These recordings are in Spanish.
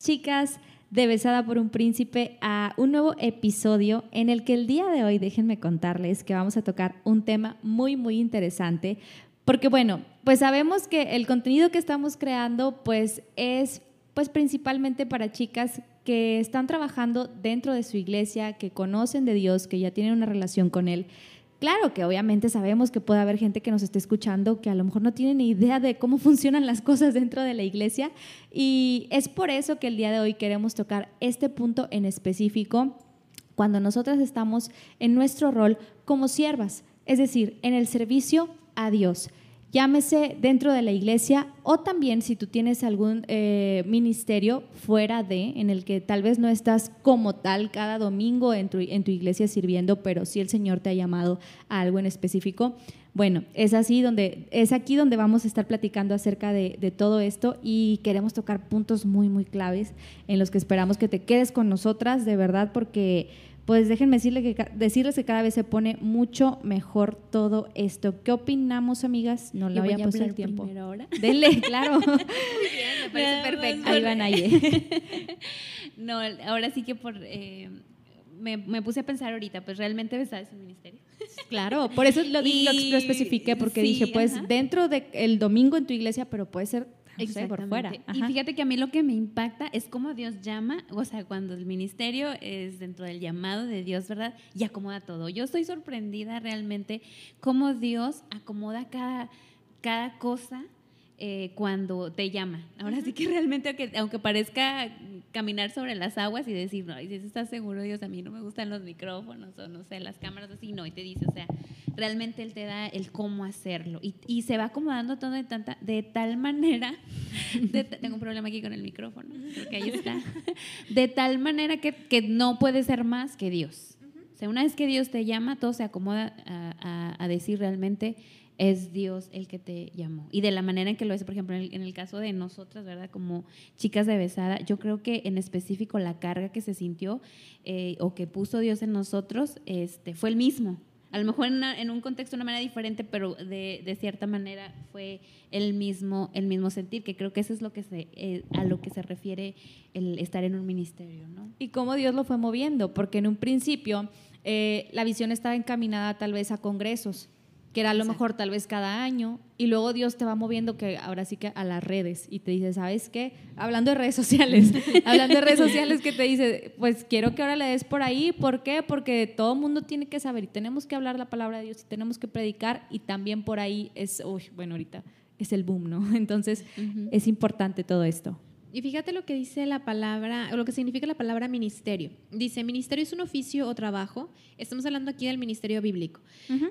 chicas de Besada por un Príncipe a un nuevo episodio en el que el día de hoy déjenme contarles que vamos a tocar un tema muy muy interesante porque bueno, pues sabemos que el contenido que estamos creando pues es pues principalmente para chicas que están trabajando dentro de su iglesia, que conocen de Dios, que ya tienen una relación con Él. Claro que obviamente sabemos que puede haber gente que nos esté escuchando que a lo mejor no tiene ni idea de cómo funcionan las cosas dentro de la iglesia. Y es por eso que el día de hoy queremos tocar este punto en específico cuando nosotras estamos en nuestro rol como siervas, es decir, en el servicio a Dios llámese dentro de la iglesia o también si tú tienes algún eh, ministerio fuera de, en el que tal vez no estás como tal cada domingo en tu, en tu iglesia sirviendo, pero si el Señor te ha llamado a algo en específico. Bueno, es así donde, es aquí donde vamos a estar platicando acerca de, de, todo esto y queremos tocar puntos muy, muy claves en los que esperamos que te quedes con nosotras, de verdad, porque pues déjenme decirle que, decirles que cada vez se pone mucho mejor todo esto. ¿Qué opinamos, amigas? No le voy a pasar el tiempo. Ahora. Denle, claro. Muy bien, me parece perfecto. Ahí van ahí. no, ahora sí que por... Eh, me, me, puse a pensar ahorita, pues realmente ves es un ministerio. Claro, por eso lo, y, lo, lo especifiqué, porque dije, pues dentro del domingo en tu iglesia, pero puede ser por fuera. Y fíjate que a mí lo que me impacta es cómo Dios llama, o sea, cuando el ministerio es dentro del llamado de Dios, ¿verdad? Y acomoda todo. Yo estoy sorprendida realmente cómo Dios acomoda cada, cada cosa eh, cuando te llama. Ahora sí que realmente, aunque, aunque, parezca caminar sobre las aguas y decir, no, y si estás seguro, Dios, a mí no me gustan los micrófonos o no sé, las cámaras así, no, y te dice, o sea, realmente Él te da el cómo hacerlo. Y, y se va acomodando todo de, tanta, de tal manera, tengo un problema aquí con el micrófono, creo que ahí está, de tal manera que, que no puede ser más que Dios. O sea, una vez que Dios te llama, todo se acomoda a, a, a decir realmente, es Dios el que te llamó. Y de la manera en que lo es, por ejemplo, en el, caso de nosotras, ¿verdad? Como chicas de besada, yo creo que en específico la carga que se sintió eh, o que puso Dios en nosotros este, fue el mismo. A lo mejor en, un contexto de una manera diferente, pero de, de, cierta manera fue el mismo, el mismo sentir, que creo que eso es lo que se, eh, a lo que se refiere el estar en un ministerio, ¿no? Y cómo Dios lo fue moviendo, porque en un principio eh, la visión estaba encaminada tal vez a congresos, que era a lo mejor tal vez cada año, y luego Dios te va moviendo que ahora sí que a las redes y te dice, ¿sabes qué? Hablando de redes sociales, hablando de redes sociales que te dice, pues quiero que ahora le des por ahí, ¿por qué? Porque todo el mundo tiene que saber y tenemos que hablar la palabra de Dios y tenemos que predicar y también por ahí es, uy, bueno, ahorita es el boom, ¿no? Entonces es importante todo esto. Y fíjate lo que dice la palabra, o lo que significa la palabra ministerio. Dice, ministerio es un oficio o trabajo, estamos hablando aquí del ministerio bíblico,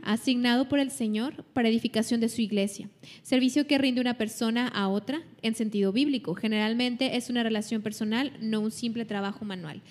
asignado por el Señor para edificación de su iglesia. Servicio que rinde una persona a otra en sentido bíblico. Generalmente es una relación personal, no un simple trabajo manual.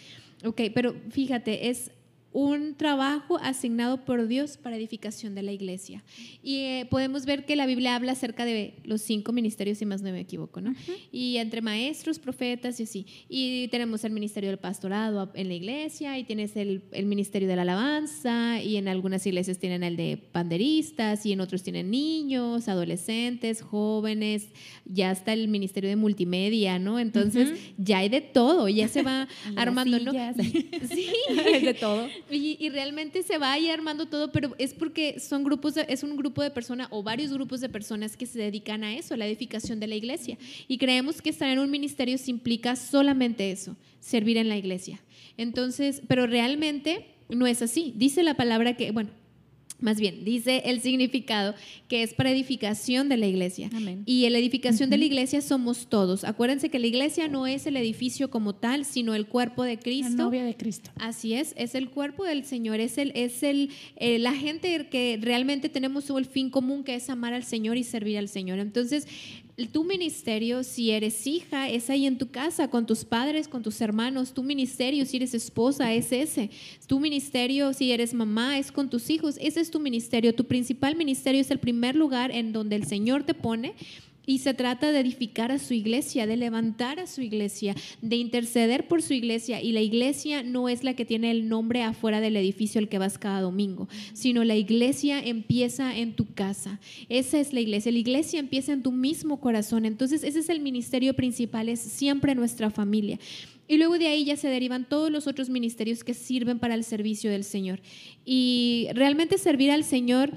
Ok, pero fíjate, es un trabajo asignado por Dios para edificación de la iglesia. Y eh, podemos ver que la Biblia habla acerca de los cinco ministerios, si más no me equivoco, ¿no? Y entre maestros, profetas y así. Y tenemos el ministerio del pastorado en la iglesia, y tienes el, el, ministerio de la alabanza, y en algunas iglesias tienen el de panderistas, y en otros tienen niños, adolescentes, jóvenes, ya está el ministerio de multimedia, ¿no? Entonces ya hay de todo, ya se va armando, ¿no? Sí, hay de todo. Y, realmente se va ahí armando todo, pero es porque son grupos, es un grupo de personas o varios grupos de personas que se dedican a eso, a la edificación de la iglesia. Y creemos que estar en un ministerio se implica solamente eso, servir en la iglesia. Entonces, pero realmente no es así. Dice la palabra que, bueno, más bien, dice el significado que es para edificación de la iglesia. Y la edificación de la iglesia somos todos. Acuérdense que la iglesia no es el edificio como tal, sino el cuerpo de Cristo. La novia de Cristo. Así es, es el cuerpo del Señor, es el, es el, eh, la gente que realmente tenemos el fin común que es amar al Señor y servir al Señor. Entonces, tu ministerio, si eres hija, es ahí en tu casa, con tus padres, con tus hermanos. Tu ministerio, si eres esposa, es ese. Tu ministerio, si eres mamá, es con tus hijos. Ese es tu ministerio. Tu principal ministerio es el primer lugar en donde el Señor te pone Y se trata de edificar a su iglesia, de levantar a su iglesia, de interceder por su iglesia. Y la iglesia no es la que tiene el nombre afuera del edificio al que vas cada domingo, sino la iglesia empieza en tu casa. Esa es la iglesia. La iglesia empieza en tu mismo corazón. Entonces ese es el ministerio principal, es siempre nuestra familia. Y luego de ahí ya se derivan todos los otros ministerios que sirven para el servicio del Señor. Y realmente servir al Señor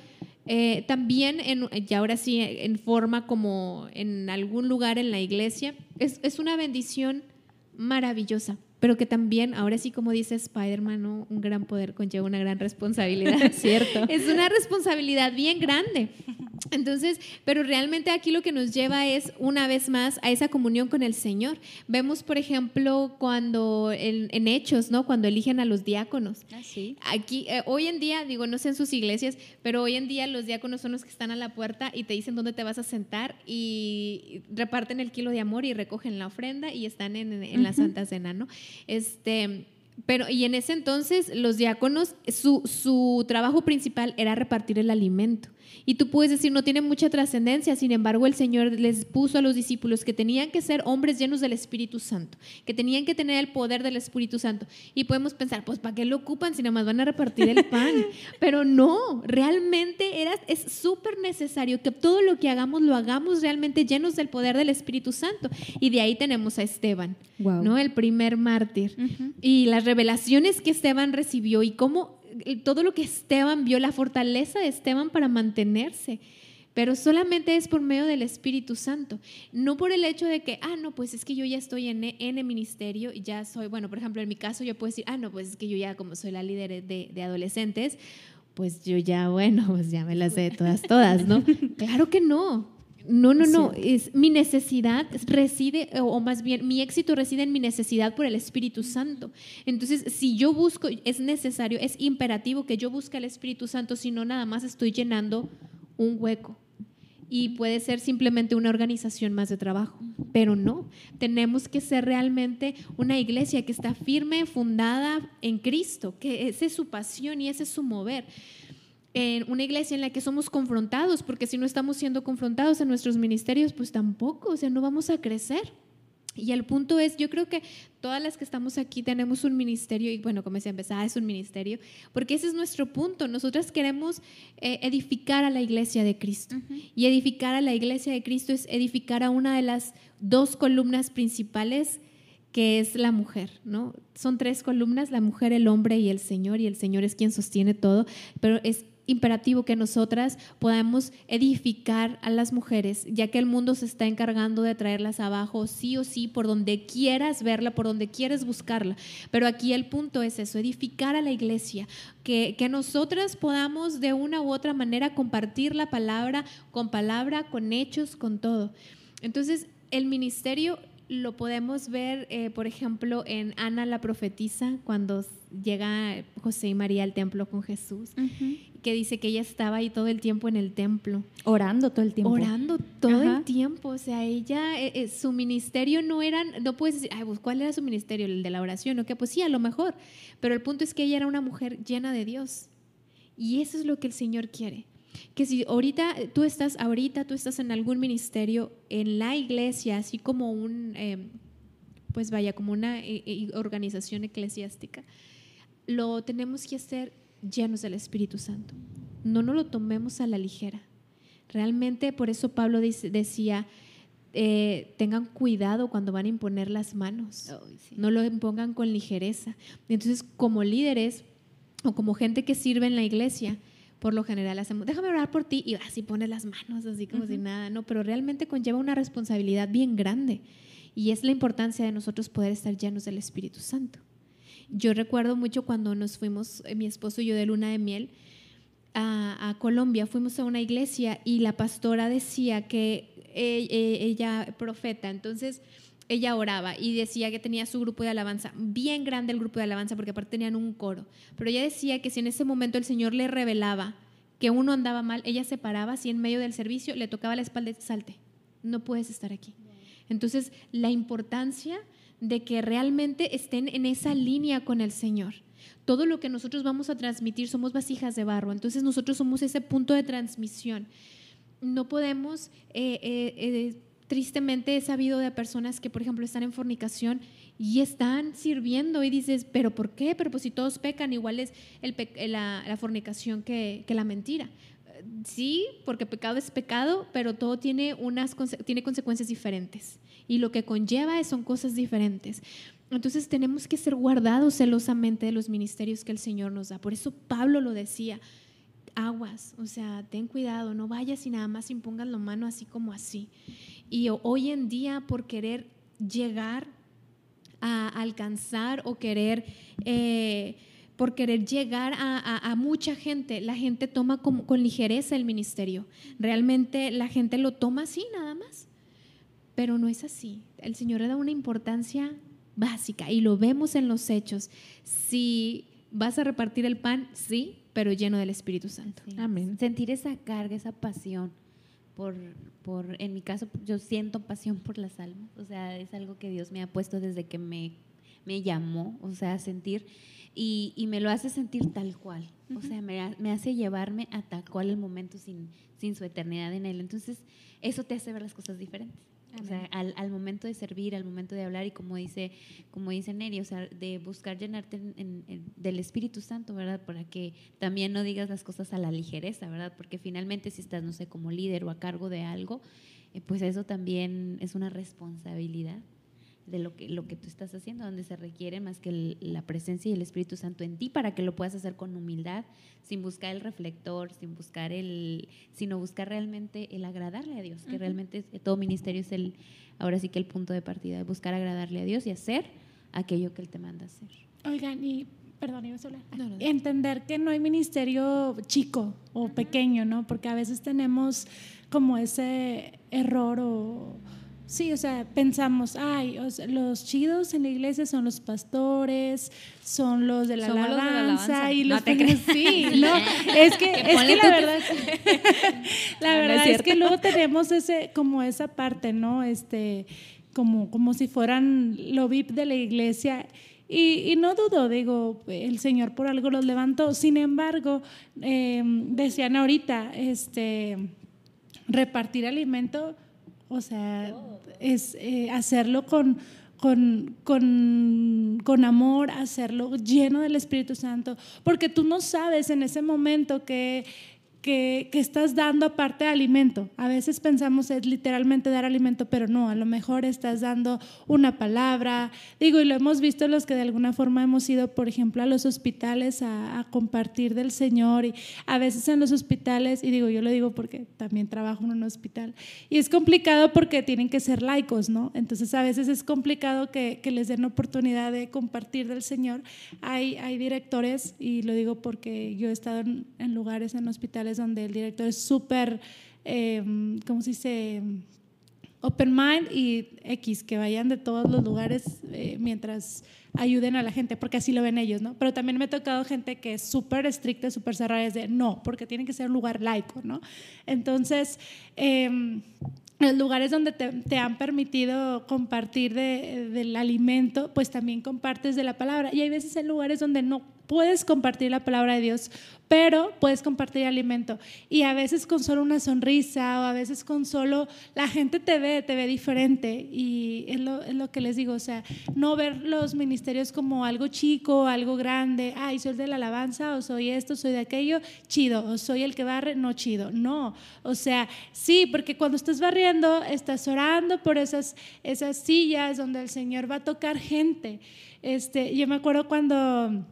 eh, también, en, y ahora sí, en forma como en algún lugar en la iglesia, es, es una bendición maravillosa, pero que también, ahora sí, como dice Spider-Man, un gran poder conlleva una gran responsabilidad. Cierto. Es una responsabilidad bien grande. Entonces, pero realmente aquí lo que nos lleva es una vez más a esa comunión con el Señor. Vemos, por ejemplo, cuando en, Hechos, ¿no? Cuando eligen a los diáconos. Ah, sí. Aquí, eh, hoy en día, digo, no sé en sus iglesias, pero hoy en día los diáconos son los que están a la puerta y te dicen dónde te vas a sentar y reparten el kilo de amor y recogen la ofrenda y están en, la Santa Cena, ¿no? Este pero, y en ese entonces, los diáconos, su, su, trabajo principal era repartir el alimento. Y tú puedes decir, no tiene mucha trascendencia, sin embargo, el Señor les puso a los discípulos que tenían que ser hombres llenos del Espíritu Santo, que tenían que tener el poder del Espíritu Santo. Y podemos pensar, pues, ¿para qué lo ocupan si nada más van a repartir el pan? Pero no, realmente era, es súper necesario que todo lo que hagamos lo hagamos realmente llenos del poder del Espíritu Santo. Y de ahí tenemos a Esteban, ¿no? El primer mártir. Y las revelaciones que Esteban recibió y cómo todo lo que Esteban vio, la fortaleza de Esteban para mantenerse. Pero solamente es por medio del Espíritu Santo, no por el hecho de que, ah, no, pues es que yo ya estoy en, en el ministerio y ya soy, bueno, por ejemplo, en mi caso yo puedo decir, ah, no, pues es que yo ya como soy la líder de, de adolescentes, pues yo ya, bueno, pues ya me las sé todas, todas, ¿no? claro que no. No, no, no. Es, mi necesidad reside, o más bien, mi éxito reside en mi necesidad por el Espíritu Santo. Entonces, si yo busco, es necesario, es imperativo que yo busque al Espíritu Santo, si no, nada más estoy llenando un hueco. Y puede ser simplemente una organización más de trabajo, pero no. Tenemos que ser realmente una iglesia que está firme, fundada en Cristo, que esa es su pasión y ese es su mover en una iglesia en la que somos confrontados, porque si no estamos siendo confrontados en nuestros ministerios, pues tampoco, o sea, no vamos a crecer. Y el punto es, yo creo que todas las que estamos aquí tenemos un ministerio, y bueno, como se empezaba, es un ministerio, porque ese es nuestro punto. Nosotras queremos eh, edificar a la iglesia de Cristo. Y edificar a la iglesia de Cristo es edificar a una de las dos columnas principales que es la mujer, ¿no? Son tres columnas, la mujer, el hombre y el Señor, y el Señor es quien sostiene todo, pero es imperativo que nosotras podamos edificar a las mujeres, ya que el mundo se está encargando de traerlas abajo, sí o sí, por donde quieras verla, por donde quieres buscarla. Pero aquí el punto es eso, edificar a la iglesia, que, que nosotras podamos de una u otra manera compartir la palabra con palabra, con hechos, con todo. Entonces, el ministerio lo podemos ver, eh, por ejemplo, en Ana la profetisa, cuando llega José y María al templo con Jesús, que dice que ella estaba ahí todo el tiempo en el templo. Orando todo el tiempo. Orando todo el tiempo. O sea, ella, eh, eh, su ministerio no era, no puedes decir, Ay, pues, ¿cuál era su ministerio? El de la oración, ¿o qué? Pues sí, a lo mejor. Pero el punto es que ella era una mujer llena de Dios. Y eso es lo que el Señor quiere que si ahorita tú estás, ahorita tú estás en algún ministerio, en la iglesia, así como un, em, pues vaya, como una eh, eh, organización eclesiástica, lo tenemos que hacer llenos del Espíritu Santo. No nos lo tomemos a la ligera. Realmente, por eso Pablo decía, eh, tengan cuidado cuando van a imponer las manos. No lo impongan con ligereza. Entonces, como líderes o como gente que sirve en la iglesia, por lo general hacemos, déjame orar por ti y así pones las manos, así como si nada, no, pero realmente conlleva una responsabilidad bien grande y es la importancia de nosotros poder estar llenos del Espíritu Santo. Yo recuerdo mucho cuando nos fuimos, eh, mi esposo y yo de luna de miel, a, Colombia, fuimos a una iglesia y la pastora decía que e, e, ella, profeta, entonces ella oraba y decía que tenía su grupo de alabanza, bien grande el grupo de alabanza, porque aparte tenían un coro. Pero ella decía que si en ese momento el Señor le revelaba que uno andaba mal, ella se paraba, si en medio del servicio le tocaba la espalda salte, no puedes estar aquí. Entonces, la importancia de que realmente estén en esa línea con el Señor. Todo lo que nosotros vamos a transmitir somos vasijas de barro, entonces nosotros somos ese punto de transmisión. no podemos, eh, eh, eh, tristemente he sabido de personas que, por ejemplo, están en fornicación y están sirviendo y dices, pero ¿por qué? Pero pues si todos pecan, igual es la, fornicación que, que la mentira. Sí, porque pecado es pecado, pero todo tiene, unas, tiene consecuencias diferentes y lo que conlleva son cosas diferentes. Entonces tenemos que ser guardados celosamente de los ministerios que el Señor nos da. Por eso Pablo lo decía, aguas, o sea, ten cuidado, no vayas y nada más impongas la mano así como así. Y hoy en día por querer llegar a alcanzar o querer... Eh, por querer llegar a, mucha gente, la gente toma con, con ligereza el ministerio. Realmente la gente lo toma así nada. Pero no es así. El Señor le da una importancia básica y lo vemos en los hechos. Si vas a repartir el pan, sí, pero lleno del Espíritu Santo. Amén. Sentir esa carga, esa pasión por, por, en mi caso, yo siento pasión por las almas. O sea, es algo que Dios me ha puesto desde que me, me llamó, o sea, sentir, y, y, me lo hace sentir tal cual. O sea, me, me, hace llevarme a tal cual el momento sin, sin su eternidad en él. Entonces, eso te hace ver las cosas diferentes. O sea, al, al, momento de servir, al momento de hablar y como dice, como dice Neri, o sea, de buscar llenarte del Espíritu Santo, ¿verdad? Para que también no digas las cosas a la ligereza, ¿verdad? Porque finalmente si estás, no sé, como líder o a cargo de algo, eh, pues eso también es una responsabilidad de lo que, lo que tú estás haciendo, donde se requiere más que la presencia y el Espíritu Santo en ti para que lo puedas hacer con humildad, sin buscar el reflector, sin buscar el, sino buscar realmente el agradarle a Dios, que realmente todo ministerio es el, ahora sí que el punto de partida, de buscar agradarle a Dios y hacer aquello que Él te manda hacer. Oigan, y perdón, iba a hablar. Entender que no hay ministerio chico o pequeño, ¿no? Porque a veces tenemos como ese error o Sí, o sea, pensamos, ay, los chidos en la iglesia son los pastores, son los de la, alabanza, y los no te crees. Sí, no, es que, es que la verdad, la verdad es, que luego tenemos ese, como esa parte, ¿no? Este, como, como si fueran lo VIP de la iglesia. Y, no dudo, digo, el Señor por algo los levantó. Sin embargo, em, decían ahorita, este, repartir alimento o sea, es eh, hacerlo con, con, con, con, amor, hacerlo lleno del Espíritu Santo, porque tú no sabes en ese momento que que, estás dando aparte de alimento. A veces pensamos es literalmente dar alimento, pero no, a lo mejor estás dando una palabra. Digo, y lo hemos visto los que de alguna forma hemos ido, por ejemplo, a los hospitales a, compartir del Señor. Y a veces en los hospitales, y digo, yo lo digo porque también trabajo en un hospital, y es complicado porque tienen que ser laicos, ¿no? Entonces a veces es complicado que, que les den oportunidad de compartir del Señor. Hay, hay directores, y lo digo porque yo he estado en, en lugares, en hospitales, donde el director es súper, eh, ¿cómo se dice? Open mind y X, que vayan de todos los lugares eh, mientras ayuden a la gente, porque así lo ven ellos, ¿no? Pero también me ha tocado gente que es súper estricta, súper cerrada, es de no, porque tiene que ser un lugar laico, ¿no? Entonces, eh, los lugares donde te, han permitido compartir del alimento, pues también compartes de la palabra. Y hay veces en lugares donde no puedes compartir la palabra de Dios, pero puedes compartir alimento. Y a veces con solo una sonrisa o a veces con solo la gente te ve, te ve diferente. Y es lo, es lo que les digo, o sea, no ver los ministerios como algo chico, algo grande, ay, soy el de la alabanza o soy esto, soy de aquello, chido, o soy el que barre, no chido. No, o sea, sí, porque cuando estás barriendo, estás orando por esas, esas sillas donde el Señor va a tocar gente. Este, yo me acuerdo cuando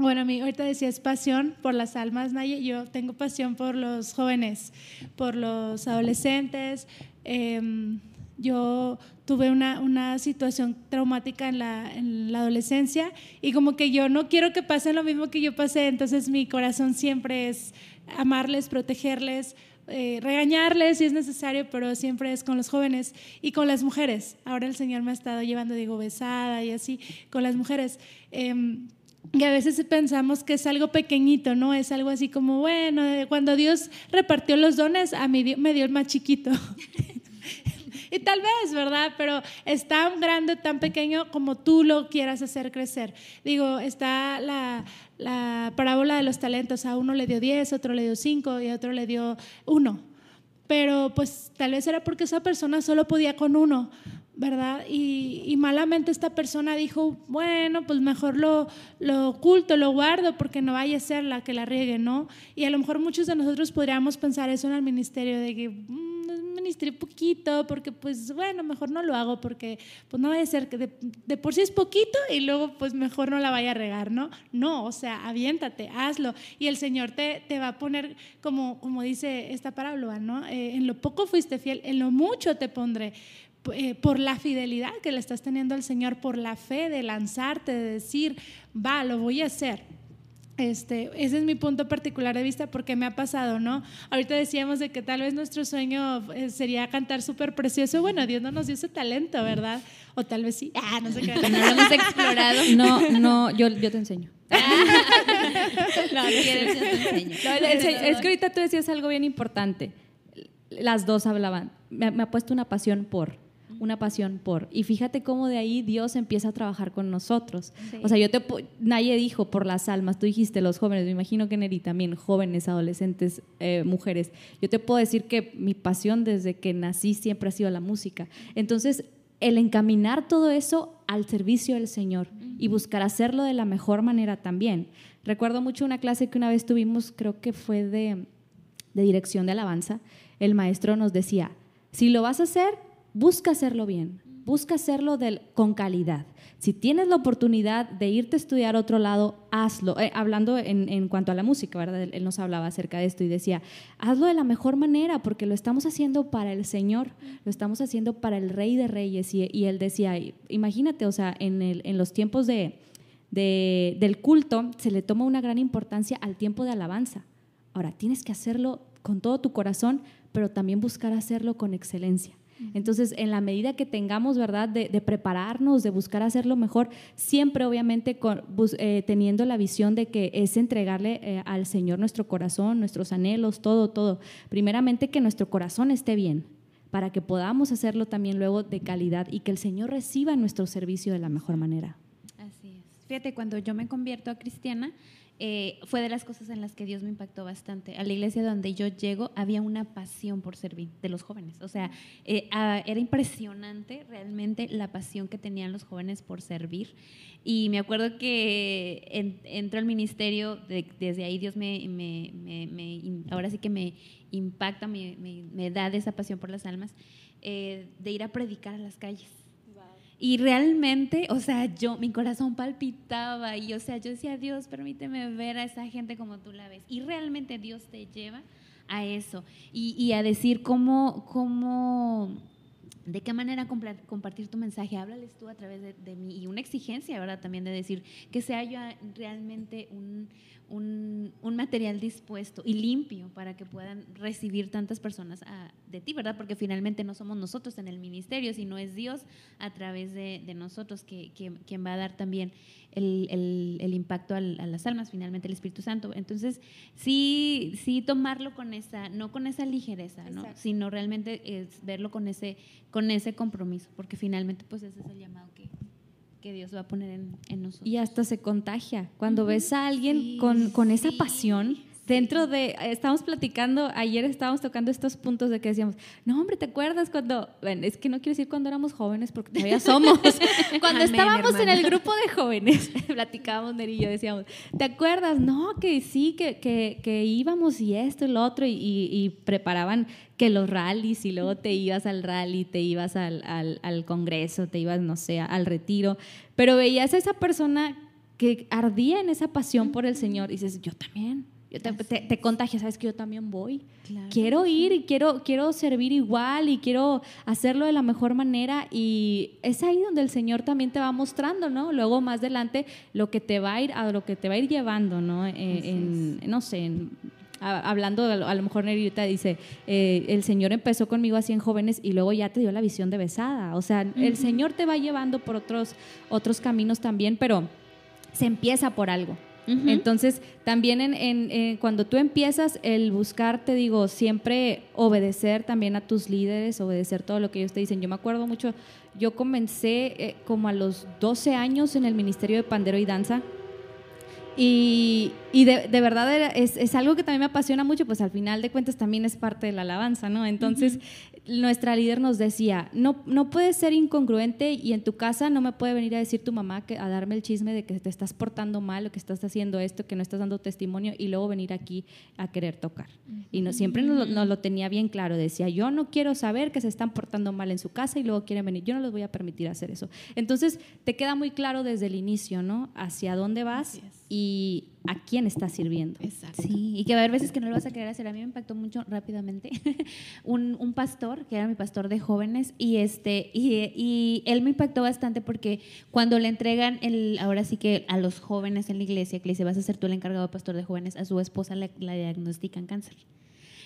bueno, a mí ahorita decías pasión por las almas, Naye. Yo tengo pasión por los jóvenes, por los adolescentes. Em, yo tuve una, una, situación traumática en la, en la, adolescencia y como que yo no quiero que pasen lo mismo que yo pasé, entonces mi corazón siempre es amarles, protegerles, eh, regañarles si es necesario, pero siempre es con los jóvenes y con las mujeres. Ahora el Señor me ha estado llevando, digo, besada y así, con las mujeres. Em, y a veces pensamos que es algo pequeñito, ¿no? Es algo así como, bueno, cuando Dios repartió los dones, a mí me dio el más chiquito. y tal vez, ¿verdad? Pero es tan grande, tan pequeño como tú lo quieras hacer crecer. Digo, está la, la parábola de los talentos. A uno le dio 10, otro le dio 5 y a otro le dio 1 pero pues tal vez era porque esa persona solo podía con uno. ¿Verdad? Y, malamente esta persona dijo, bueno, pues mejor lo, oculto, lo guardo, porque no vaya a ser la que la riegue, ¿no? Y a lo mejor muchos de nosotros podríamos pensar eso en el ministerio, de que mm, ministré poquito, porque pues bueno, mejor no lo hago, porque pues no vaya a ser que de, por sí es poquito y luego pues mejor no la vaya a regar, ¿no? No, o sea, aviéntate, hazlo. Y el Señor te, te va a poner, como, como dice esta parábola, ¿no? Eh, en lo poco fuiste fiel, en lo mucho te pondré. Eh, por la fidelidad que le estás teniendo al Señor, por la fe de lanzarte, de decir, va, lo voy a hacer. Este, ese es mi punto particular de vista porque me ha pasado, ¿no? Ahorita decíamos de que tal vez nuestro sueño eh, sería cantar súper precioso. Bueno, Dios no nos dio ese talento, ¿verdad? O tal vez sí. Ah, no sé qué. No lo hemos explorado. No, no, yo, yo te enseño. no, quieres, yo te enseño. es que ahorita tú decías algo bien importante. Las dos hablaban. Me, me ha puesto una pasión por una pasión por. Y fíjate cómo de ahí Dios empieza a trabajar con nosotros. O sea, yo te nadie dijo por las almas, tú dijiste los jóvenes, me imagino que Neri también, jóvenes, adolescentes, eh, mujeres. Yo te puedo decir que mi pasión desde que nací siempre ha sido la música. Entonces, el encaminar todo eso al servicio del Señor y buscar hacerlo de la mejor manera también. Recuerdo mucho una clase que una vez tuvimos, creo que fue de, de dirección de alabanza. El maestro nos decía, si lo vas a hacer, busca hacerlo bien, busca hacerlo con calidad. Si tienes la oportunidad de irte a estudiar a otro lado, hazlo. Eh, hablando en, cuanto a la música, ¿verdad? Él, nos hablaba acerca de esto y decía, hazlo de la mejor manera porque lo estamos haciendo para el Señor, lo estamos haciendo para el Rey de Reyes. Y, él decía, imagínate, o sea, en, los tiempos de, del culto se le toma una gran importancia al tiempo de alabanza. Ahora, tienes que hacerlo con todo tu corazón, pero también buscar hacerlo con excelencia. Entonces, en la medida que tengamos, ¿verdad?, de, prepararnos, de buscar hacerlo mejor, siempre obviamente eh, teniendo la visión de que es entregarle eh, al Señor nuestro corazón, nuestros anhelos, todo, todo. Primeramente que nuestro corazón esté bien, para que podamos hacerlo también luego de calidad y que el Señor reciba nuestro servicio de la mejor manera. Así es. Fíjate, cuando yo me convierto a cristiana, eh, fue de las cosas en las que Dios me impactó bastante. A la iglesia donde yo llego había una pasión por servir de los jóvenes. O sea, eh, era impresionante realmente la pasión que tenían los jóvenes por servir. Y me acuerdo que en, al ministerio, desde ahí Dios me, ahora sí que me impacta, me, da de esa pasión por las almas, eh, de ir a predicar a las calles y realmente, o sea, yo, mi corazón palpitaba y, o sea, yo decía, Dios, permíteme ver a esa gente como tú la ves. Y realmente Dios te lleva a eso y, a decir cómo, cómo, de qué manera compartir tu mensaje. Háblales tú a través de, de mí y una exigencia, ¿verdad? También de decir que sea yo realmente un un, material dispuesto y limpio para que puedan recibir tantas personas de ti, ¿verdad? Porque finalmente no somos nosotros en el ministerio, sino es Dios a través de, nosotros que, quien va a dar también el, impacto a las almas, finalmente el Espíritu Santo. Entonces, sí, sí tomarlo con esa, no con esa ligereza, ¿no? sino realmente es verlo con ese, con ese compromiso, porque finalmente pues ese es el llamado que, que Dios va a poner en, nosotros. Y hasta se contagia. Cuando ves a alguien con, con, esa pasión, dentro de, estamos platicando, ayer estábamos tocando estos puntos de que decíamos, no hombre, ¿te acuerdas cuando, bueno, es que no quiero decir cuando éramos jóvenes porque todavía somos, cuando estábamos en el grupo de jóvenes, platicábamos Neri y yo, decíamos, ¿te acuerdas? No, que sí, que, que, que íbamos y esto y lo otro y, y preparaban que los rallies y luego te ibas al rally, te ibas al, al, congreso, te ibas, no sé, al retiro, pero veías a esa persona que ardía en esa pasión por el Señor y dices, yo también. Yo te, te, contagias, sabes que yo también voy. quiero ir y quiero, quiero servir igual y quiero hacerlo de la mejor manera. Y es ahí donde el Señor también te va mostrando, ¿no? Luego más adelante lo que te va a ir, a lo que te va a ir llevando, ¿no? Eh, en, no sé, en hablando, a lo mejor Nerita dice, eh, el Señor empezó conmigo así en jóvenes y luego ya te dio la visión de besada. O sea, el Señor te va llevando por otros, otros caminos también, pero se empieza por algo. Entonces, también en, cuando tú empiezas el buscar, te digo, siempre obedecer también a tus líderes, obedecer todo lo que ellos te dicen. Yo me acuerdo mucho, yo comencé eh, como a los 12 años en el Ministerio de Pandero y Danza Y, y de, de, verdad es, es, algo que también me apasiona mucho, pues al final de cuentas también es parte de la alabanza, ¿no? Entonces, nuestra líder nos decía, no, no puedes ser incongruente y en tu casa no me puede venir a decir tu mamá que, a darme el chisme de que te estás portando mal o que estás haciendo esto, que no estás dando testimonio y luego venir aquí a querer tocar. Y no, siempre nos, nos, lo tenía bien claro, decía, yo no quiero saber que se están portando mal en su casa y luego quieren venir, yo no les voy a permitir hacer eso. Entonces, te queda muy claro desde el inicio, ¿no? Hacia dónde vas y a quién estás sirviendo. Exacto. Sí, y que va a haber veces que no lo vas a querer hacer. A mí me impactó mucho rápidamente un, un, pastor, que era mi pastor de jóvenes, y, este, y, y, él me impactó bastante porque cuando le entregan, el, ahora sí que a los jóvenes en la iglesia, que le dice, vas a ser tú el encargado de pastor de jóvenes, a su esposa le, la diagnostican cáncer.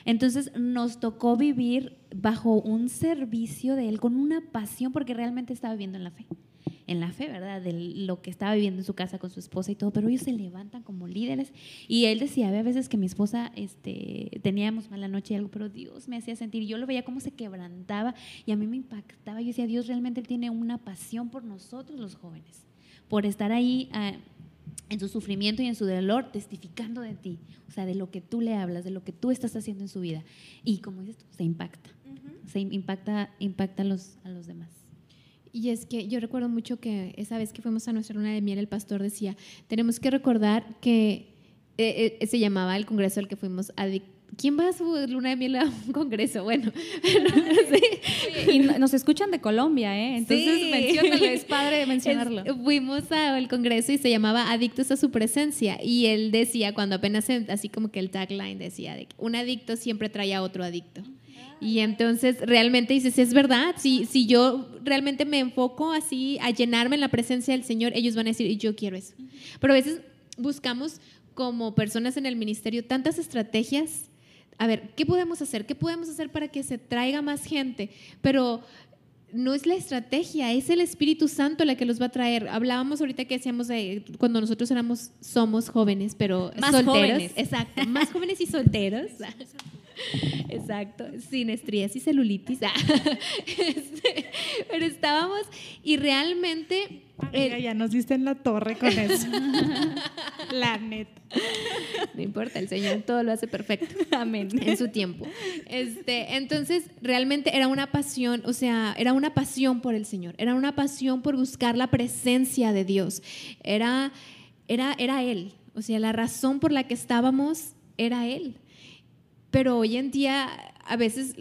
Entonces nos tocó vivir bajo un servicio de él con una pasión porque realmente estaba viviendo en la fe en la fe, ¿verdad? De lo que estaba viviendo en su casa con su esposa y todo, pero ellos se levantan como líderes. Y él decía, había veces que mi esposa, este, teníamos mala noche y algo, pero Dios me hacía sentir, yo lo veía como se quebrantaba y a mí me impactaba. Yo decía, Dios realmente tiene una pasión por nosotros los jóvenes, por estar ahí. Uh, en su sufrimiento y en su dolor, testificando de ti, o sea, de lo que tú le hablas, de lo que tú estás haciendo en su vida. Y como dices tú, se impacta, uh -huh. se impacta, impacta a los, a los demás. Y es que yo recuerdo mucho que esa vez que fuimos a nuestra luna de miel, el pastor decía, tenemos que recordar que eh, eh, se llamaba el congreso al que fuimos adictos. ¿Quién va a su luna de miel a un congreso? Bueno, y nos escuchan de Colombia, ¿eh? Entonces, sí. menciónalo, es padre mencionarlo. Es, fuimos al congreso y se llamaba Adictos a su presencia. Y él decía, cuando apenas, así como que el tagline decía, de que un adicto siempre trae a otro adicto. Y entonces realmente dices, es verdad, si, si yo realmente me enfoco así a llenarme en la presencia del Señor, ellos van a decir, yo quiero eso. Pero a veces buscamos como personas en el ministerio tantas estrategias. A ver, ¿qué podemos hacer? ¿Qué podemos hacer para que se traiga más gente? Pero no es la estrategia, es el Espíritu Santo la que los va a traer. Hablábamos ahorita que decíamos de cuando nosotros éramos, somos jóvenes, pero más solteros. Jóvenes. Exacto, más jóvenes y solteros. Exacto, sin estrías y celulitis. Este, pero estábamos y realmente... Amiga, ya nos diste en la torre con eso. la neta. No importa, el Señor todo lo hace perfecto. Amén. En su tiempo. Este, entonces, realmente era una pasión, o sea, era una pasión por el Señor, era una pasión por buscar la presencia de Dios. Era, era, era Él. O sea, la razón por la que estábamos era Él. Pero hoy en día, a veces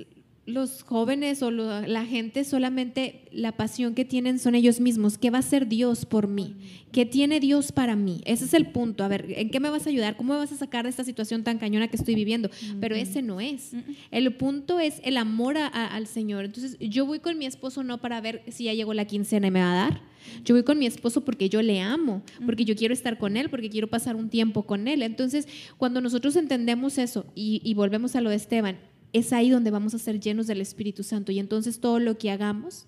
los jóvenes o lo, la gente solamente la pasión que tienen son ellos mismos. ¿Qué va a hacer Dios por mí? ¿Qué tiene Dios para mí? Ese es el punto. A ver, ¿en qué me vas a ayudar? ¿Cómo me vas a sacar de esta situación tan cañona que estoy viviendo? Pero ese no es. El punto es el amor a, a, al Señor. Entonces, yo voy con mi esposo no para ver si ya llegó la quincena y me va a dar. Yo voy con mi esposo porque yo le amo, porque yo quiero estar con él, porque quiero pasar un tiempo con él. Entonces, cuando nosotros entendemos eso y, y volvemos a lo de Esteban, es ahí donde vamos a ser llenos del Espíritu Santo y entonces todo lo que hagamos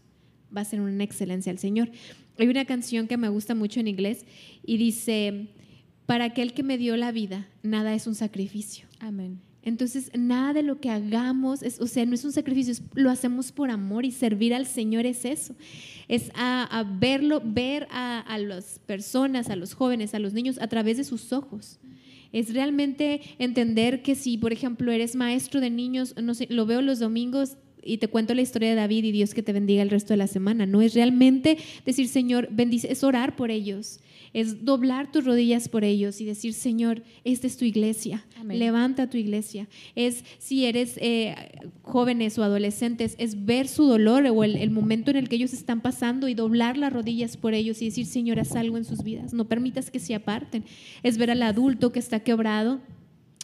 va a ser una excelencia al Señor. Hay una canción que me gusta mucho en inglés y dice, para aquel que me dio la vida, nada es un sacrificio. Amén. Entonces, nada de lo que hagamos, es, o sea, no es un sacrificio, es, lo hacemos por amor y servir al Señor es eso. Es a, a verlo, ver a, a las personas, a los jóvenes, a los niños a través de sus ojos es realmente entender que si, por ejemplo, eres maestro de niños, no sé, lo veo los domingos y te cuento la historia de David y Dios que te bendiga el resto de la semana. No es realmente decir, Señor, bendice, es orar por ellos, es doblar tus rodillas por ellos y decir, Señor, esta es tu iglesia, Amén. levanta tu iglesia. Es si eres eh, jóvenes o adolescentes, es ver su dolor o el, el, momento en el que ellos están pasando y doblar las rodillas por ellos y decir, Señor, haz algo en sus vidas. No permitas que se aparten. Es ver al adulto que está quebrado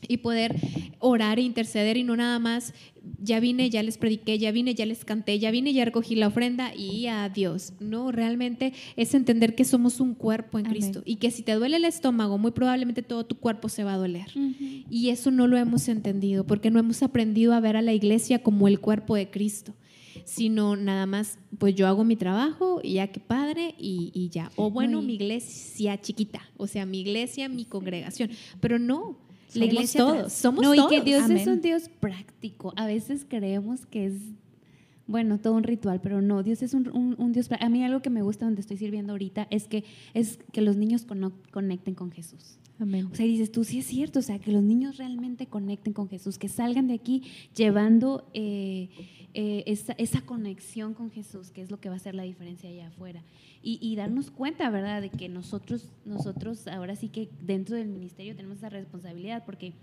y poder orar e interceder y no nada más, ya vine, ya les prediqué, ya vine, ya les canté, ya vine, ya recogí la ofrenda y adiós. No, realmente es entender que somos un cuerpo en Amén. Cristo y que si te duele el estómago, muy probablemente todo tu cuerpo se va a doler. Uh -huh. Y eso no lo hemos entendido porque no hemos aprendido a ver a la iglesia como el cuerpo de Cristo sino nada más, pues yo hago mi trabajo y ya que padre y, y ya. O bueno, Muy. mi iglesia chiquita, o sea, mi iglesia, mi congregación, pero no, la iglesia todos. Somos no, todos. y que Dios Amén. es un Dios práctico. A veces creemos que es bueno, todo un ritual, pero no, Dios es un, Dios. A mí algo que me gusta donde estoy sirviendo ahorita es que, es que los niños conecten con Jesús. Amén. O sea, dices tú, sí es cierto, o sea, que los niños realmente conecten con Jesús, que salgan de aquí llevando eh, eh, esa, conexión con Jesús, que es lo que va a hacer la diferencia allá afuera. Y, y, darnos cuenta, ¿verdad?, de que nosotros, nosotros ahora sí que dentro del ministerio tenemos esa responsabilidad, porque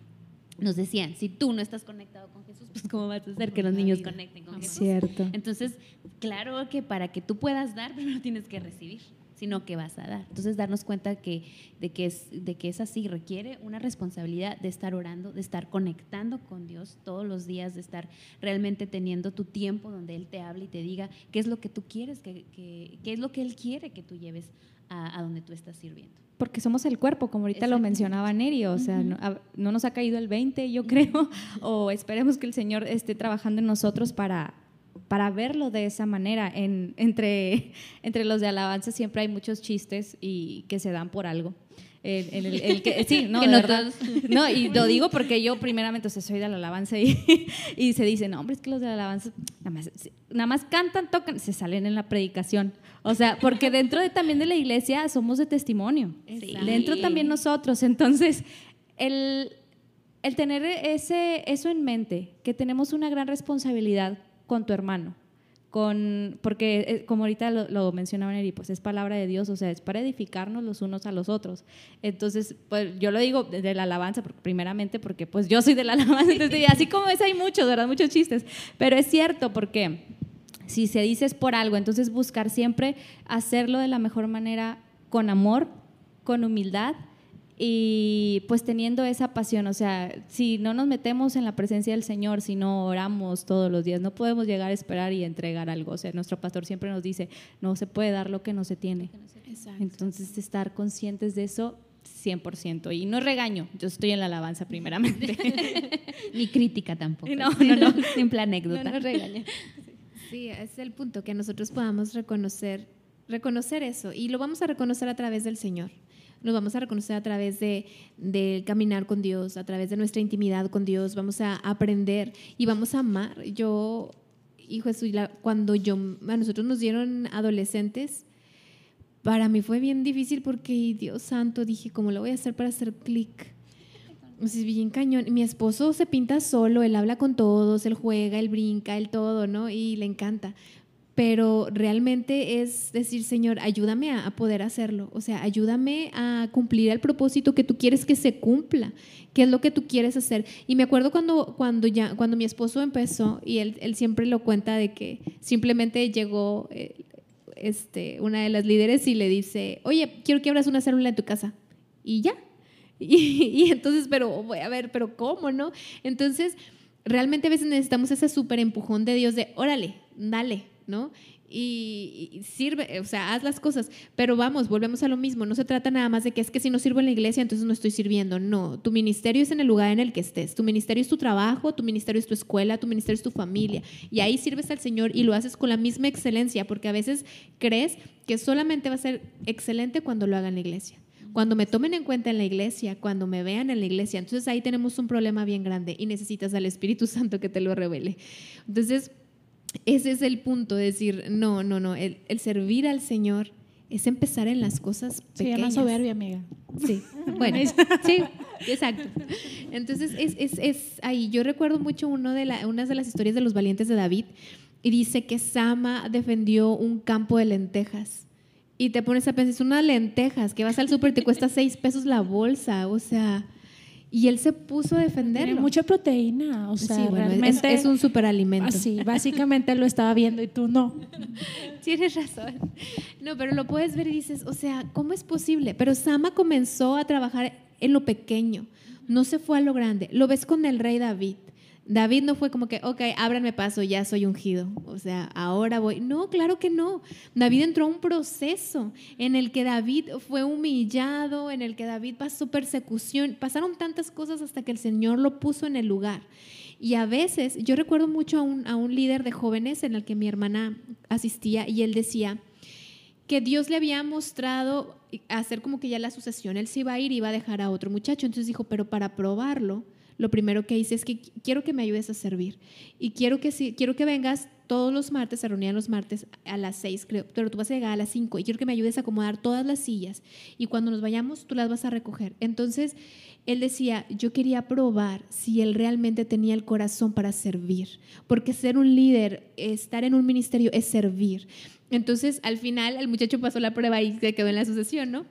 nos decían, si tú no estás conectado con Jesús, pues cómo vas a hacer que los niños conecten con Jesús. Cierto. Entonces, claro que para que tú puedas dar, primero tienes que recibir, sino que vas a dar. Entonces, darnos cuenta que, de, que es, de que es así, requiere una responsabilidad de estar orando, de estar conectando con Dios todos los días, de estar realmente teniendo tu tiempo donde Él te hable y te diga qué es lo que tú quieres, qué, qué, es lo que Él quiere que tú lleves a donde tú estás sirviendo. Porque somos el cuerpo, como ahorita lo mencionaba Neri, o sea, no, nos ha caído el 20, yo creo, o esperemos que el Señor esté trabajando en nosotros para, para verlo de esa manera. En, entre, entre los de alabanza siempre hay muchos chistes y que se dan por algo. El, que, sí, no, no, y lo digo porque yo primeramente, o sea, soy de la alabanza y, y se dice, no, hombre, es que los de la alabanza nada más, nada más cantan, tocan, se salen en la predicación. O sea, porque dentro de, también de la iglesia somos de testimonio. Dentro también nosotros. Entonces, el, el tener ese, eso en mente, que tenemos una gran responsabilidad con tu hermano, con, porque eh, como ahorita lo, lo mencionaba Neri, pues es palabra de Dios, o sea, es para edificarnos los unos a los otros. Entonces, pues yo lo digo de la alabanza, primeramente porque pues yo soy de la alabanza, así como es hay muchos, ¿verdad? Muchos chistes, pero es cierto porque si se dice es por algo, entonces buscar siempre hacerlo de la mejor manera con amor, con humildad y pues teniendo esa pasión, o sea, si no nos metemos en la presencia del Señor, si no oramos todos los días, no podemos llegar a esperar y entregar algo. O sea, nuestro pastor siempre nos dice, no se puede dar lo que no se tiene. Entonces, estar conscientes de eso 100%. Y no regaño, yo estoy en la alabanza primeramente. Ni crítica tampoco. No, no, no. Simple anécdota. No, no regaño. Sí, es el punto, que nosotros podamos reconocer, reconocer eso y lo vamos a reconocer a través del Señor. Nos vamos a reconocer a través de, de caminar con Dios, a través de nuestra intimidad con Dios, vamos a aprender y vamos a amar. Yo, hijo Jesús, cuando yo, a nosotros nos dieron adolescentes, para mí fue bien difícil porque, Dios santo, dije, ¿cómo lo voy a hacer para hacer clic? es bien cañón. Mi esposo se pinta solo, él habla con todos, él juega, él brinca, él todo, ¿no? Y le encanta. Pero realmente es decir, Señor, ayúdame a, poder hacerlo. O sea, ayúdame a cumplir el propósito que tú quieres que se cumpla. ¿Qué es lo que tú quieres hacer? Y me acuerdo cuando, cuando, ya, cuando mi esposo empezó, y él, él siempre lo cuenta de que simplemente llegó eh, este, una de las líderes y le dice, oye, quiero que abras una célula en tu casa. Y ya, Y, entonces, pero voy a ver, pero ¿cómo, no? Entonces, realmente a veces necesitamos ese súper empujón de Dios de, órale, dale, ¿no? Y, sirve, o sea, haz las cosas, pero vamos, volvemos a lo mismo, no se trata nada más de que es que si no sirvo en la iglesia, entonces no estoy sirviendo, no, tu ministerio es en el lugar en el que estés, tu ministerio es tu trabajo, tu ministerio es tu escuela, tu ministerio es tu familia, y ahí sirves al Señor y lo haces con la misma excelencia, porque a veces crees que solamente va a ser excelente cuando lo haga en la iglesia cuando me tomen en cuenta en la iglesia, cuando me vean en la iglesia. Entonces ahí tenemos un problema bien grande y necesitas al Espíritu Santo que te lo revele. Entonces, ese es el punto, decir, no, no, no, el, servir al Señor es empezar en las cosas pequeñas. Se soberbia, amiga. Sí, bueno, sí, exacto. Entonces, es, es, es, ahí. Yo recuerdo mucho uno de la, una de las historias de los valientes de David y dice que Sama defendió un campo de lentejas y te pones a pensar, es unas lentejas que vas al súper y te cuesta seis pesos la bolsa, o sea, y él se puso a defenderlo. Tiene mucha proteína, o sea, realmente es, un superalimento. Sí, básicamente lo estaba viendo y tú no. Tienes razón. No, pero lo puedes ver y dices, o sea, ¿cómo es posible? Pero Sama comenzó a trabajar en lo pequeño, no se fue a lo grande. Lo ves con el rey David. David no fue como que, ok, ábranme paso, ya soy ungido. O sea, ahora voy. No, claro que no. David entró a un proceso en el que David fue humillado, en el que David pasó persecución. Pasaron tantas cosas hasta que el Señor lo puso en el lugar. Y a veces, yo recuerdo mucho a un, a un líder de jóvenes en el que mi hermana asistía y él decía que Dios le había mostrado hacer como que ya la sucesión, él se iba a ir y iba a dejar a otro muchacho. Entonces dijo, pero para probarlo, lo primero que hice es que quiero que me ayudes a servir. Y quiero que, si, quiero que vengas todos los martes, se reunían los martes a las seis, creo, pero tú vas a llegar a las cinco y quiero que me ayudes a acomodar todas las sillas. Y cuando nos vayamos, tú las vas a recoger. Entonces, él decía, yo quería probar si él realmente tenía el corazón para servir, porque ser un líder, estar en un ministerio es servir. Entonces, al final, el muchacho pasó la prueba y se quedó en la sucesión, ¿no?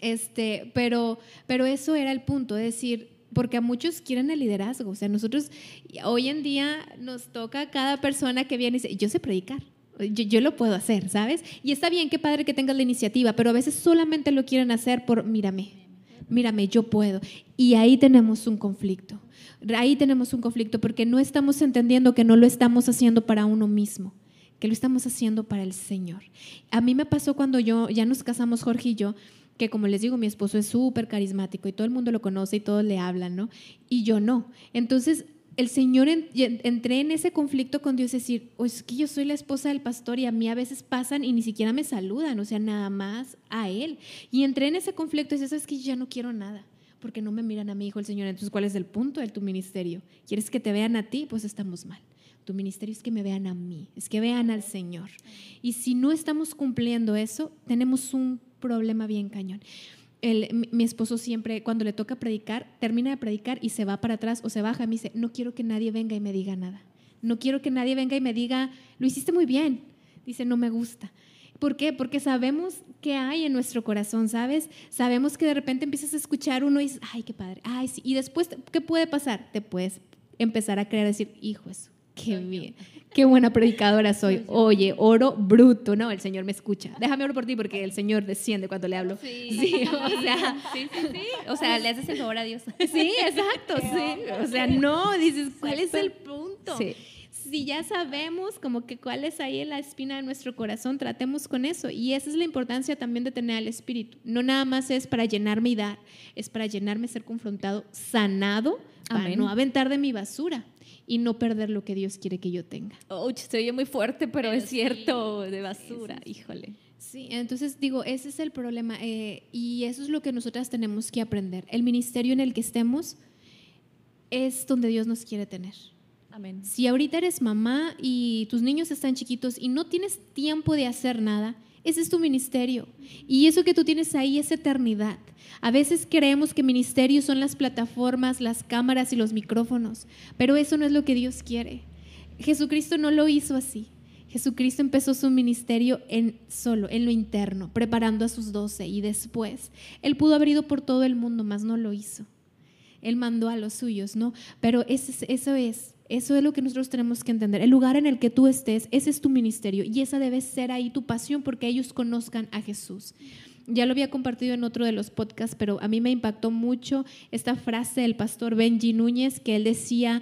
Este, pero, pero eso era el punto, es decir, porque a muchos quieren el liderazgo. O sea, nosotros hoy en día nos toca a cada persona que viene y dice, yo sé predicar. Yo, yo, lo puedo hacer, ¿sabes? Y está bien, qué padre que tengas la iniciativa, pero a veces solamente lo quieren hacer por, mírame, mírame, yo puedo. Y ahí tenemos un conflicto. Ahí tenemos un conflicto porque no estamos entendiendo que no lo estamos haciendo para uno mismo, que lo estamos haciendo para el Señor. A mí me pasó cuando yo, ya nos casamos Jorge y yo, que como les digo, mi esposo es súper carismático y todo el mundo lo conoce y todos le hablan, ¿no? Y yo no. Entonces, el Señor, entré en ese conflicto con Dios, es decir, o es que yo soy la esposa del pastor y a mí a veces pasan y ni siquiera me saludan, o sea, nada más a Él. Y entré en ese conflicto y dices, es que ya no quiero nada, porque no me miran a mi hijo el Señor. Entonces, ¿cuál es el punto de tu ministerio? ¿Quieres que te vean a ti? Pues estamos mal. Tu ministerio es que me vean a mí, es que vean al Señor. Y si no estamos cumpliendo eso, tenemos un problema bien cañón. El, mi, esposo siempre, cuando le toca predicar, termina de predicar y se va para atrás o se baja y me dice, no quiero que nadie venga y me diga nada. No quiero que nadie venga y me diga, lo hiciste muy bien. Dice, no me gusta. ¿Por qué? Porque sabemos qué hay en nuestro corazón, ¿sabes? Sabemos que de repente empiezas a escuchar uno y dices, ay, qué padre, ay, sí. Y después, ¿qué puede pasar? Te puedes empezar a creer, decir, hijo, eso, qué bien qué buena predicadora soy. Oye, oro bruto, ¿no? El Señor me escucha. Déjame orar por ti porque el Señor desciende cuando le hablo. Sí, o sea, sí, sí, sí. O sea, le haces el favor a Dios. Sí, exacto, sí. O sea, no, dices, ¿cuál es el punto? Sí. Si ya sabemos como que cuál es ahí la espina de nuestro corazón, tratemos con eso. Y esa es la importancia también de tener al Espíritu. No nada más es para llenarme y dar, es para llenarme, ser confrontado, sanado, para no aventar de mi basura y no perder lo que Dios quiere que yo tenga. Oh, se oye muy fuerte, pero, es cierto, de basura, híjole. Sí, entonces digo, ese es el problema eh, y eso es lo que nosotras tenemos que aprender. El ministerio en el que estemos es donde Dios nos quiere tener. Amén. Si ahorita eres mamá y tus niños están chiquitos y no tienes tiempo de hacer nada, ese es tu ministerio. Y eso que tú tienes ahí es eternidad. A veces creemos que ministerios son las plataformas, las cámaras y los micrófonos, pero eso no es lo que Dios quiere. Jesucristo no lo hizo así. Jesucristo empezó su ministerio en solo, en lo interno, preparando a sus doce y después él pudo haber ido por todo el mundo, mas no lo hizo. Él mandó a los suyos, ¿no? Pero eso es eso es lo que nosotros tenemos que entender. El lugar en el que tú estés, ese es tu ministerio y esa debe ser ahí tu pasión porque ellos conozcan a Jesús. Ya lo había compartido en otro de los podcasts, pero a mí me impactó mucho esta frase del pastor Benji Núñez que él decía,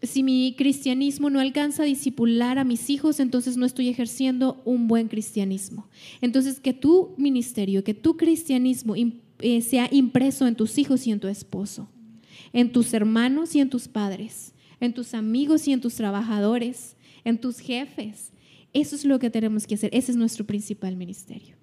si mi cristianismo no alcanza a disipular a mis hijos, entonces no estoy ejerciendo un buen cristianismo. Entonces, que tu ministerio, que tu cristianismo eh, sea impreso en tus hijos y en tu esposo, en tus hermanos y en tus padres en tus amigos y en tus trabajadores, en tus jefes. Eso es lo que tenemos que hacer. Ese es nuestro principal ministerio.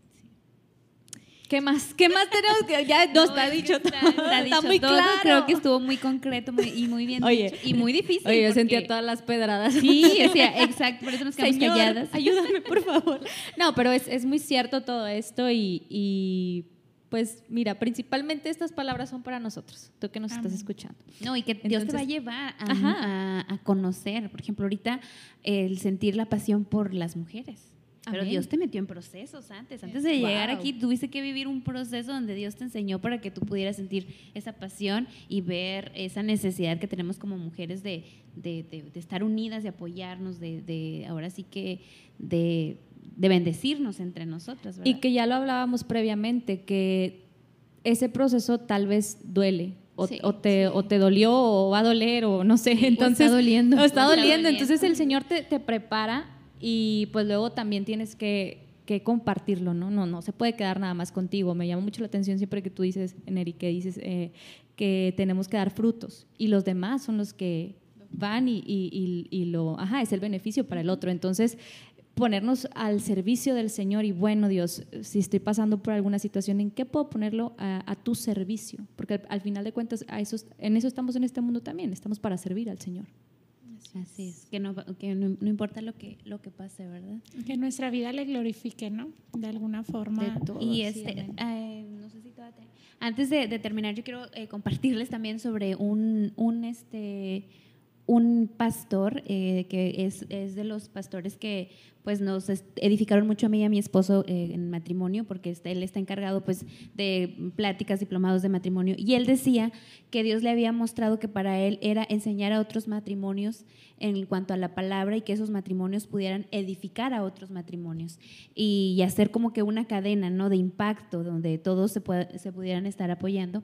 ¿Qué más? ¿Qué más tenemos que ya no, está dicho todo? Está, muy claro. Creo que estuvo muy concreto y muy bien dicho. Y muy difícil. Oye, yo sentía todas las pedradas. Sí, exacto. Por eso nos quedamos calladas. Ayúdame, por favor. No, pero es, es muy cierto todo esto y, y pues mira, principalmente estas palabras son para nosotros, tú que nos estás escuchando. No, y que Dios te va a llevar a, conocer, por ejemplo, ahorita el sentir la pasión por las mujeres. Pero Dios te metió en procesos antes. Antes de llegar aquí, tuviste que vivir un proceso donde Dios te enseñó para que tú pudieras sentir esa pasión y ver esa necesidad que tenemos como mujeres de, de estar unidas, de apoyarnos, de, ahora sí que de de bendecirnos entre nosotras. Y que ya lo hablábamos previamente, que ese proceso tal vez duele. O, te, o te dolió o va a doler o no sé, entonces... está doliendo. O está doliendo, entonces el Señor te, te, prepara y pues luego también tienes que, que, compartirlo, ¿no? No, no se puede quedar nada más contigo. Me llama mucho la atención siempre que tú dices, Eneri, que dices eh, que tenemos que dar frutos y los demás son los que van y, y, y, y, lo, ajá, es el beneficio para el otro. Entonces, ponernos al servicio del Señor y bueno, Dios, si estoy pasando por alguna situación, ¿en qué puedo ponerlo a, tu servicio? Porque al, final de cuentas, a eso, en eso estamos en este mundo también, estamos para servir al Señor. Así es, que no, que no, importa lo que, lo que pase, ¿verdad? Que nuestra vida le glorifique, ¿no? De alguna forma. y este, eh, no sé si antes de, terminar, yo quiero eh, compartirles también sobre un, un este, un pastor eh, que es, es, de los pastores que pues nos edificaron mucho a mí y a mi esposo eh, en matrimonio porque él está encargado pues de pláticas diplomados de matrimonio. Y él decía que Dios le había mostrado que para él era enseñar a otros matrimonios en cuanto a la palabra y que esos matrimonios pudieran edificar a otros matrimonios y, hacer como que una cadena no de impacto donde todos se pudieran estar apoyando.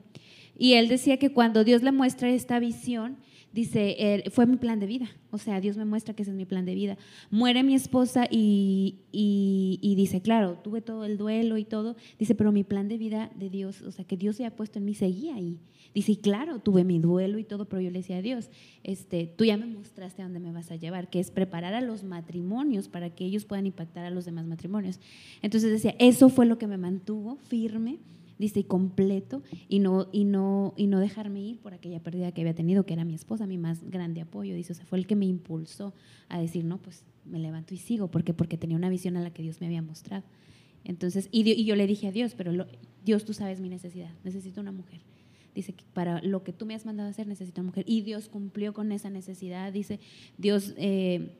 Y él decía que cuando Dios le muestra esta visión dice, er, fue mi plan de vida. O sea, Dios me muestra que ese es mi plan de vida. Muere mi esposa y, y, dice, claro, tuve todo el duelo y todo. Dice, pero mi plan de vida de Dios, o sea, que Dios se ha puesto en mí, seguía ahí. Dice, y claro, tuve mi duelo y todo, pero yo le decía a Dios, este, tú ya me mostraste a dónde me vas a llevar, que es preparar a los matrimonios para que ellos puedan impactar a los demás matrimonios. Entonces decía, eso fue lo que me mantuvo firme dice, y completo, y no, y, no, y no dejarme ir por aquella pérdida que había tenido, que era mi esposa, mi más grande apoyo, dice, o sea, fue el que me impulsó a decir, no, pues me levanto y sigo, porque porque tenía una visión a la que Dios me había mostrado. Entonces, y, yo le dije a Dios, pero Dios, tú sabes mi necesidad, necesito una mujer. Dice que para lo que tú me has mandado a hacer necesito una mujer. Y Dios cumplió con esa necesidad. Dice, Dios... Eh,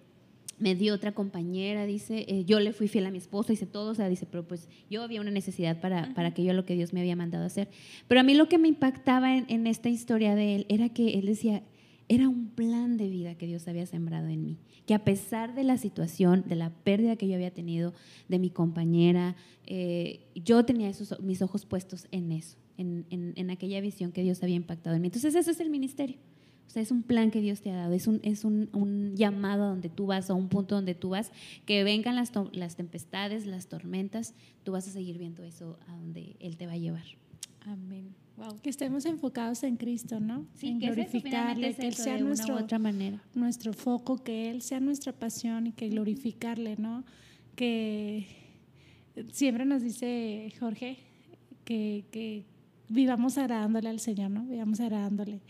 me dio otra compañera, dice, eh, yo le fui fiel a mi esposo, dice todo, o sea, dice, pero pues yo había una necesidad para, para que yo lo que Dios me había mandado a hacer. Pero a mí lo que me impactaba en, en, esta historia de él era que él decía, era un plan de vida que Dios había sembrado en mí, que a pesar de la situación, de la pérdida que yo había tenido de mi compañera, eh, yo tenía esos, mis ojos puestos en eso, en, en, en aquella visión que Dios había impactado en mí. Entonces eso es el ministerio. O sea, es un plan que Dios te ha dado, es un, es un, un llamado a donde tú vas, a un punto donde tú vas, que vengan las, las tempestades, las tormentas, tú vas a seguir viendo eso a donde Él te va a llevar. Amén. Wow. Que estemos enfocados en Cristo, ¿no? Sí, en glorificarle, que Él sea nuestro, otra manera. nuestro foco, que Él sea nuestra pasión y que glorificarle, ¿no? Que siempre nos dice Jorge que, que vivamos agradándole al Señor, ¿no? Vivamos agradándole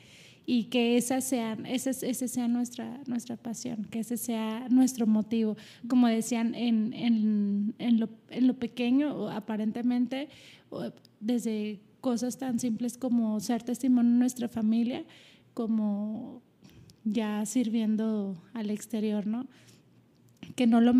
y que esa sea, ese, ese sea nuestra, nuestra pasión, que ese sea nuestro motivo. Como decían, en, en, en, lo, en lo pequeño, aparentemente, desde cosas tan simples como ser testimonio en nuestra familia, como ya sirviendo al exterior, ¿no? Que no lo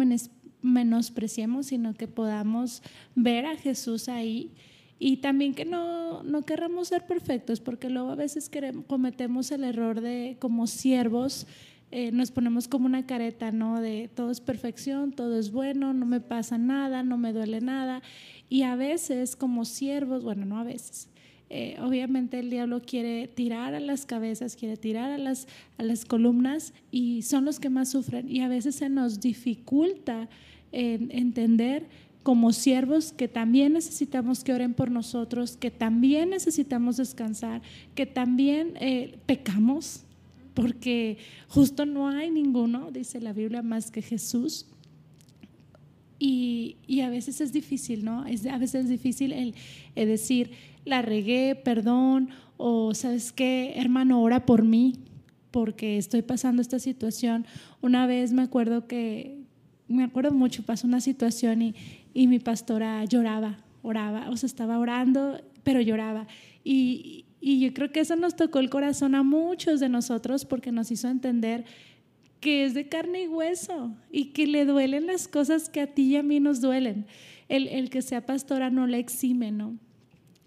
menospreciemos, sino que podamos ver a Jesús ahí y también que no, no querramos ser perfectos, porque luego a veces cometemos el error de, como siervos, eh, nos ponemos como una careta, ¿no? De todo es perfección, todo es bueno, no me pasa nada, no me duele nada. Y a veces, como siervos, bueno, no a veces, eh, obviamente el diablo quiere tirar a las cabezas, quiere tirar a las, a las columnas y son los que más sufren. Y a veces se nos dificulta entender como siervos que también necesitamos que oren por nosotros, que también necesitamos descansar, que también eh, pecamos, porque justo no hay ninguno, dice la Biblia, más que Jesús. Y, a veces es difícil, ¿no? Es, a veces es difícil el, decir, la regué, perdón, o sabes qué, hermano, ora por mí, porque estoy pasando esta situación. Una vez me acuerdo que, me acuerdo mucho, pasó una situación y, y mi pastora lloraba, oraba, o sea, estaba orando, pero lloraba. Y, y yo creo que eso nos tocó el corazón a muchos de nosotros porque nos hizo entender que es de carne y hueso y que le duelen las cosas que a ti y a mí nos duelen. El, el que sea pastora no le exime, ¿no?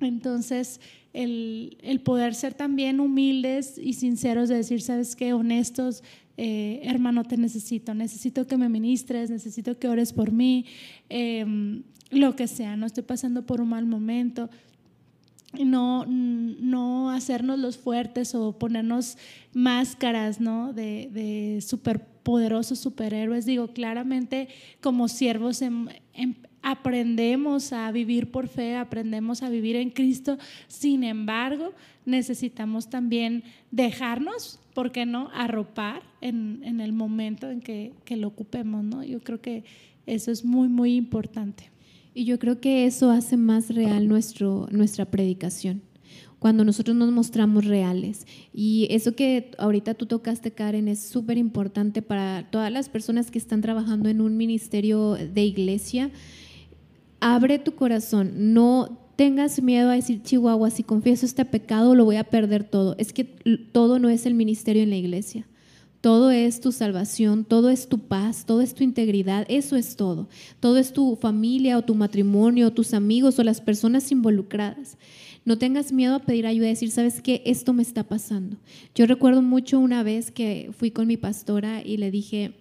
Entonces, el, el, poder ser también humildes y sinceros de decir, ¿sabes qué? Honestos, eh, hermano, te necesito, necesito que me ministres, necesito que ores por mí, em, lo que sea, no estoy pasando por un mal momento. No, no hacernos los fuertes o ponernos máscaras ¿no? de, de superpoderosos superhéroes. Digo, claramente como siervos en, en, aprendemos a vivir por fe, aprendemos a vivir en Cristo. Sin embargo, necesitamos también dejarnos, ¿por qué no?, arropar en, el momento en que, lo ocupemos, ¿no? Yo creo que, Eso es muy, muy importante. Y yo creo que eso hace más real nuestro, nuestra predicación cuando nosotros nos mostramos reales. Y eso que ahorita tú tocaste, Karen, es súper importante para todas las personas que están trabajando en un ministerio de iglesia. Abre tu corazón, no tengas miedo a decir, Chihuahua, si confieso este pecado, lo voy a perder todo. Es que todo no es el ministerio en la iglesia. Todo es tu salvación, todo es tu paz, todo es tu integridad, eso es todo. Todo es tu familia o tu matrimonio, o tus amigos o las personas involucradas. No tengas miedo a pedir ayuda y decir, ¿sabes qué? Esto me está pasando. Yo recuerdo mucho una vez que fui con mi pastora y le dije,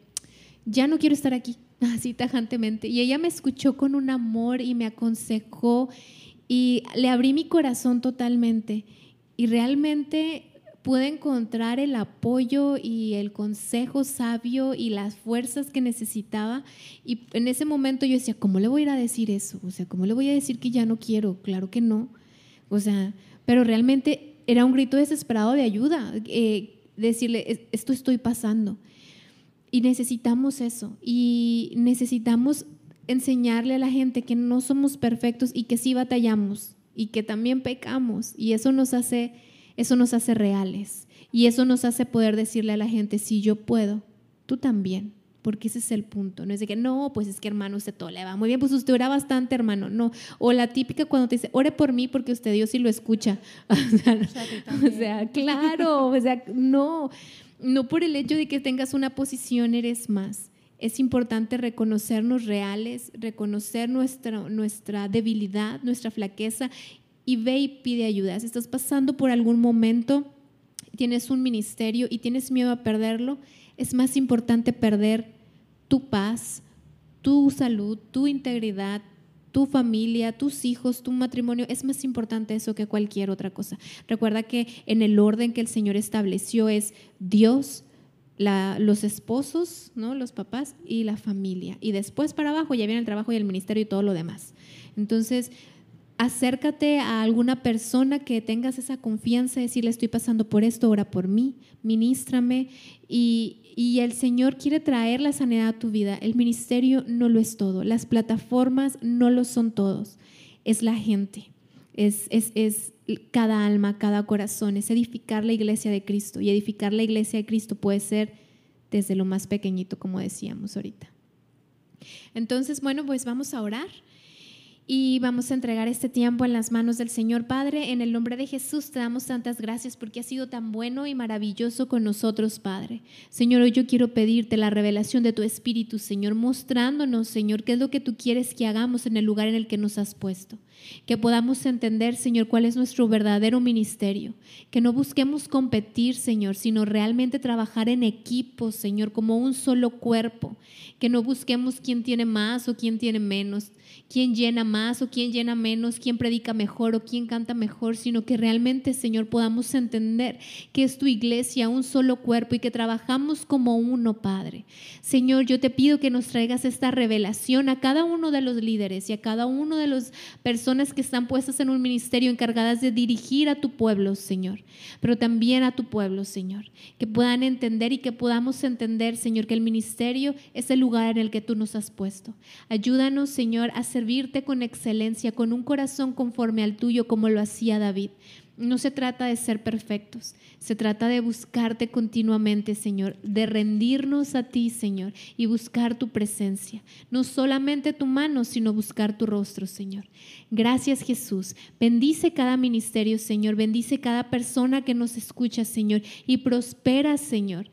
ya no quiero estar aquí, así tajantemente. Y ella me escuchó con un amor y me aconsejó y le abrí mi corazón totalmente. Y realmente pude encontrar el apoyo y el consejo sabio y las fuerzas que necesitaba. Y en ese momento yo decía, ¿cómo le voy a ir a decir eso? O sea, ¿cómo le voy a decir que ya no quiero? Claro que no. O sea, pero realmente era un grito desesperado de ayuda, eh, decirle, esto estoy pasando. Y necesitamos eso. Y necesitamos enseñarle a la gente que no somos perfectos y que sí batallamos y que también pecamos. Y eso nos hace, eso nos hace reales. Y eso nos hace poder decirle a la gente, si yo puedo, tú también porque ese es el punto. No es de que, no, pues es que hermano, usted todo le va muy bien, pues usted ora bastante, hermano. No. O la típica cuando te dice, ore por mí porque usted Dios sí lo escucha. O sea, claro, o sea, no. No por el hecho de que tengas una posición eres más. Es importante reconocernos reales, reconocer nuestra, nuestra debilidad, nuestra flaqueza y ve y pide ayuda. Si estás pasando por algún momento, tienes un ministerio y tienes miedo a perderlo, es más importante perder tu paz, tu salud, tu integridad, tu familia, tus hijos, tu matrimonio, es más importante eso que cualquier otra cosa. Recuerda que en el orden que el Señor estableció es Dios, los esposos, ¿no? los papás y la familia. Y después para abajo ya viene el trabajo y el ministerio y todo lo demás. Entonces, acércate a alguna persona que tengas esa confianza, decirle estoy pasando por esto, ora por mí, ministrame y, el Señor quiere traer la sanidad a tu vida. El ministerio no lo es todo, las plataformas no lo son todos, es la gente, es, es, es cada alma, cada corazón, es edificar la iglesia de Cristo. Y edificar la iglesia de Cristo puede ser desde lo más pequeñito, como decíamos ahorita. Entonces, bueno, pues vamos a orar y vamos a entregar este tiempo en las manos del Señor Padre. En el nombre de Jesús te damos tantas gracias porque has sido tan bueno y maravilloso con nosotros, Padre. Señor, hoy yo quiero pedirte la revelación de tu Espíritu, Señor, mostrándonos, Señor, qué es lo que tú quieres que hagamos en el lugar en el que nos has puesto. Que podamos entender, Señor, cuál es nuestro verdadero ministerio. Que no busquemos competir, Señor, sino realmente trabajar en equipo, Señor, como un solo cuerpo. Que no busquemos quién tiene más o quién tiene menos quién llena más o quién llena menos, quién predica mejor o quién canta mejor, sino que realmente, Señor, podamos entender que es tu iglesia, un solo cuerpo y que trabajamos como uno, Padre. Señor, yo te pido que nos traigas esta revelación a cada uno de los líderes y a cada uno de las personas que están puestas en un ministerio encargadas de dirigir a tu pueblo, Señor, pero también a tu pueblo, Señor, que puedan entender y que podamos entender, Señor, que el ministerio es el lugar en el que tú nos has puesto. Ayúdanos, Señor, a servirte con excelencia, con un corazón conforme al tuyo, como lo hacía David. No se trata de ser perfectos, se trata de buscarte continuamente, Señor, de rendirnos a ti, Señor, y buscar tu presencia. No solamente tu mano, sino buscar tu rostro, Señor. Gracias, Jesús. Bendice cada ministerio, Señor. Bendice cada persona que nos escucha, Señor, y prospera, Señor.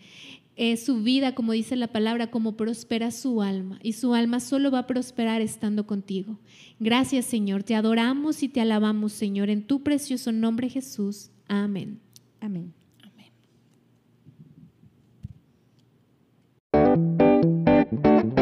Eh, su vida, como dice la palabra, como prospera su alma. Y su alma solo va a prosperar estando contigo. Gracias Señor, te adoramos y te alabamos Señor, en tu precioso nombre Jesús. Amén. Amén. Amén.